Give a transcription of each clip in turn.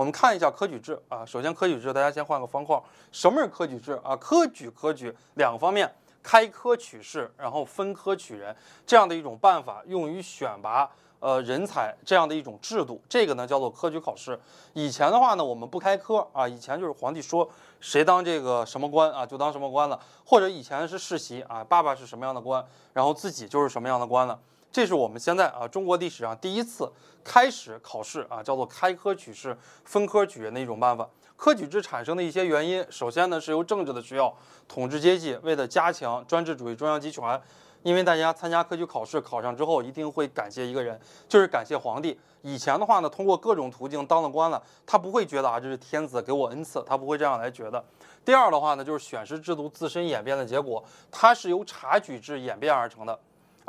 我们看一下科举制啊，首先科举制大家先换个方框，什么是科举制啊？科举科举两个方面，开科取士，然后分科取人，这样的一种办法用于选拔。呃，人才这样的一种制度，这个呢叫做科举考试。以前的话呢，我们不开科啊，以前就是皇帝说谁当这个什么官啊，就当什么官了。或者以前是世袭啊，爸爸是什么样的官，然后自己就是什么样的官了。这是我们现在啊中国历史上第一次开始考试啊，叫做开科取士、分科举人的一种办法。科举制产生的一些原因，首先呢是由政治的需要，统治阶级为了加强专制主义中央集权。因为大家参加科举考试，考上之后一定会感谢一个人，就是感谢皇帝。以前的话呢，通过各种途径当了官了，他不会觉得啊这是天子给我恩赐，他不会这样来觉得。第二的话呢，就是选士制度自身演变的结果，它是由察举制演变而成的。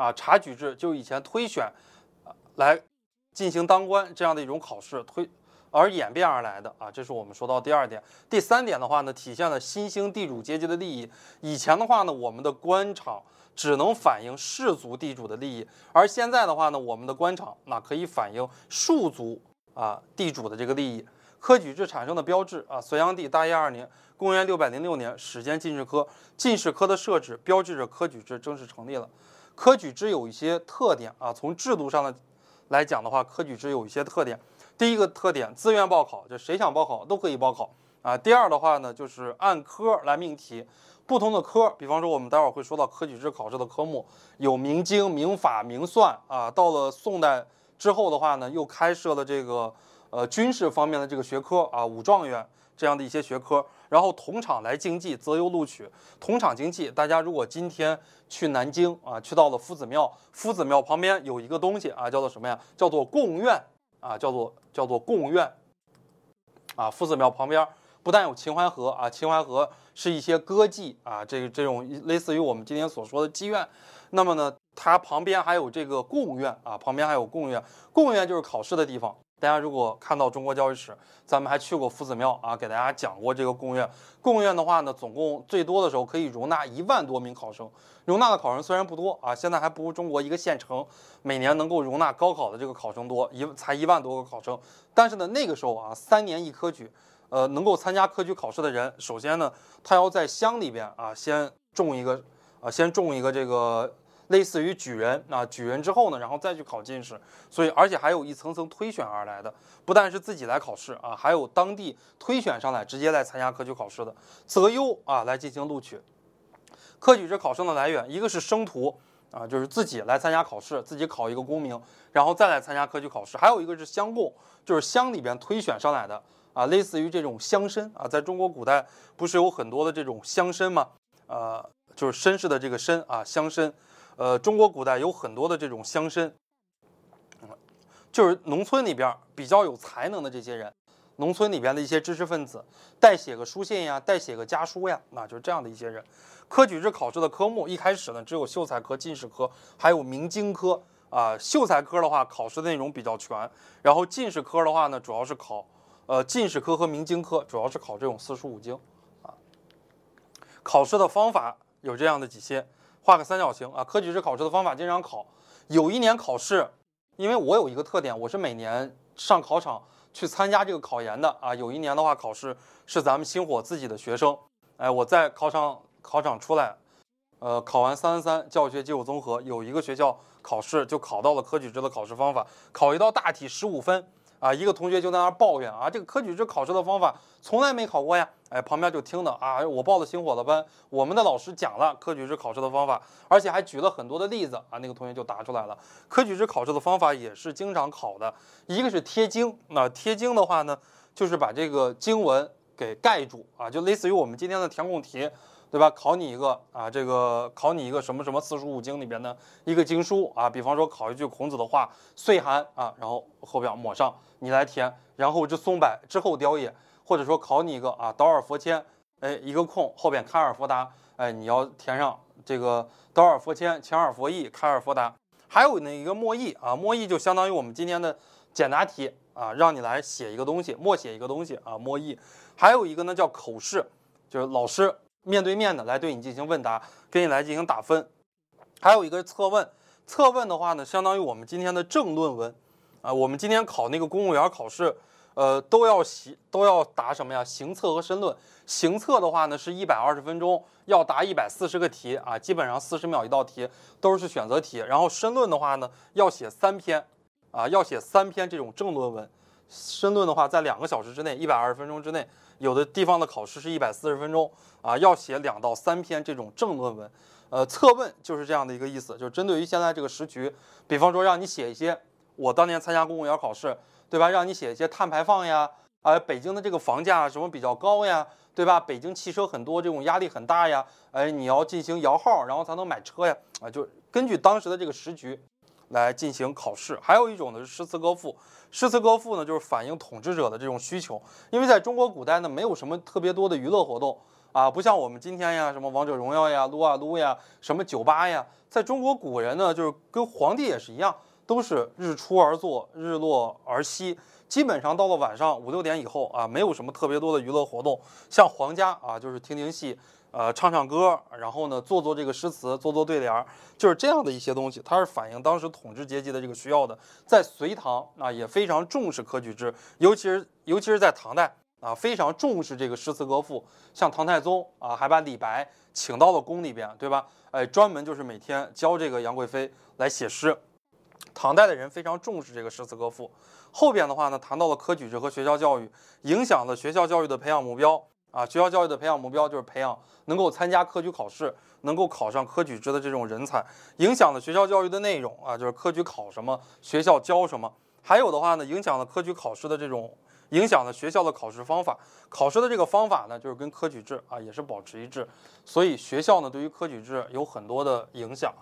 啊，察举制就以前推选，来进行当官这样的一种考试推而演变而来的啊，这是我们说到第二点。第三点的话呢，体现了新兴地主阶级的利益。以前的话呢，我们的官场。只能反映氏族地主的利益，而现在的话呢，我们的官场那可以反映庶族啊地主的这个利益。科举制产生的标志啊，隋炀帝大业二年，公元六百零六年，始建进士科。进士科的设置标志着科举制正式成立了。科举制有一些特点啊，从制度上的来讲的话，科举制有一些特点。第一个特点，自愿报考，就谁想报考都可以报考啊。第二的话呢，就是按科来命题。不同的科，比方说我们待会儿会说到科举制考试的科目，有明经、明法、明算啊。到了宋代之后的话呢，又开设了这个呃军事方面的这个学科啊，武状元这样的一些学科。然后同场来竞技，择优录取。同场竞技，大家如果今天去南京啊，去到了夫子庙，夫子庙旁边有一个东西啊，叫做什么呀？叫做贡院啊，叫做叫做贡院啊。夫子庙旁边不但有秦淮河啊，秦淮河。是一些歌妓啊，这个这种类似于我们今天所说的妓院，那么呢，它旁边还有这个贡院啊，旁边还有贡院，贡院就是考试的地方。大家如果看到中国教育史，咱们还去过夫子庙啊，给大家讲过这个贡院。贡院的话呢，总共最多的时候可以容纳一万多名考生，容纳的考生虽然不多啊，现在还不如中国一个县城每年能够容纳高考的这个考生多，一才一万多个考生。但是呢，那个时候啊，三年一科举。呃，能够参加科举考试的人，首先呢，他要在乡里边啊，先中一个，啊，先中一个这个类似于举人啊，举人之后呢，然后再去考进士。所以，而且还有一层层推选而来的，不但是自己来考试啊，还有当地推选上来直接来参加科举考试的，择优啊来进行录取。科举制考生的来源，一个是生徒啊，就是自己来参加考试，自己考一个功名，然后再来参加科举考试；还有一个是乡贡，就是乡里边推选上来的。啊，类似于这种乡绅啊，在中国古代不是有很多的这种乡绅吗？呃，就是绅士的这个绅啊，乡绅。呃，中国古代有很多的这种乡绅，就是农村里边比较有才能的这些人，农村里边的一些知识分子，代写个书信呀，代写个家书呀，那就是这样的一些人。科举制考试的科目一开始呢，只有秀才科、进士科，还有明经科啊。秀才科的话，考试的内容比较全，然后进士科的话呢，主要是考。呃，进士科和明经科主要是考这种四书五经，啊，考试的方法有这样的几些，画个三角形啊。科举制考试的方法经常考，有一年考试，因为我有一个特点，我是每年上考场去参加这个考研的啊。有一年的话，考试是咱们星火自己的学生，哎，我在考场考场出来，呃，考完三三三教学基础综合，有一个学校考试就考到了科举制的考试方法，考一道大题十五分。啊，一个同学就在那儿抱怨啊，这个科举制考试的方法从来没考过呀。哎，旁边就听的啊，我报了星火的班，我们的老师讲了科举制考试的方法，而且还举了很多的例子啊。那个同学就答出来了，科举制考试的方法也是经常考的，一个是贴经，那贴经的话呢，就是把这个经文给盖住啊，就类似于我们今天的填空题。对吧？考你一个啊，这个考你一个什么什么四书五经里边的一个经书啊，比方说考一句孔子的话“岁寒”啊，然后后边抹上你来填，然后这松柏之后凋也，或者说考你一个啊“导尔佛迁”，哎，一个空后边“开尔佛达”，哎，你要填上这个“导尔佛迁”“前尔佛意”“开尔佛达”，还有那一个默译啊，默译就相当于我们今天的简答题啊，让你来写一个东西，默写一个东西啊，默译，还有一个呢叫口试，就是老师。面对面的来对你进行问答，给你来进行打分，还有一个测问。测问的话呢，相当于我们今天的政论文啊。我们今天考那个公务员考试，呃，都要习都要答什么呀？行测和申论。行测的话呢是一百二十分钟，要答一百四十个题啊，基本上四十秒一道题，都是选择题。然后申论的话呢，要写三篇啊，要写三篇这种正论文。申论的话，在两个小时之内，一百二十分钟之内，有的地方的考试是一百四十分钟啊，要写两到三篇这种正论文。呃，测问就是这样的一个意思，就是针对于现在这个时局，比方说让你写一些我当年参加公务员考试，对吧？让你写一些碳排放呀，啊，北京的这个房价什么比较高呀，对吧？北京汽车很多，这种压力很大呀，哎，你要进行摇号，然后才能买车呀，啊，就根据当时的这个时局来进行考试。还有一种呢是诗词歌赋，诗词歌赋呢就是反映统治者的这种需求，因为在中国古代呢没有什么特别多的娱乐活动。啊，不像我们今天呀，什么王者荣耀呀、撸啊撸呀，什么酒吧呀，在中国古人呢，就是跟皇帝也是一样，都是日出而作，日落而息，基本上到了晚上五六点以后啊，没有什么特别多的娱乐活动。像皇家啊，就是听听戏，呃，唱唱歌，然后呢，做做这个诗词，做做对联儿，就是这样的一些东西，它是反映当时统治阶级的这个需要的。在隋唐啊，也非常重视科举制，尤其是尤其是在唐代。啊，非常重视这个诗词歌赋，像唐太宗啊，还把李白请到了宫里边，对吧？哎，专门就是每天教这个杨贵妃来写诗。唐代的人非常重视这个诗词歌赋。后边的话呢，谈到了科举制和学校教育，影响了学校教育的培养目标啊。学校教育的培养目标就是培养能够参加科举考试、能够考上科举制的这种人才，影响了学校教育的内容啊，就是科举考什么，学校教什么。还有的话呢，影响了科举考试的这种。影响了学校的考试方法，考试的这个方法呢，就是跟科举制啊也是保持一致，所以学校呢对于科举制有很多的影响。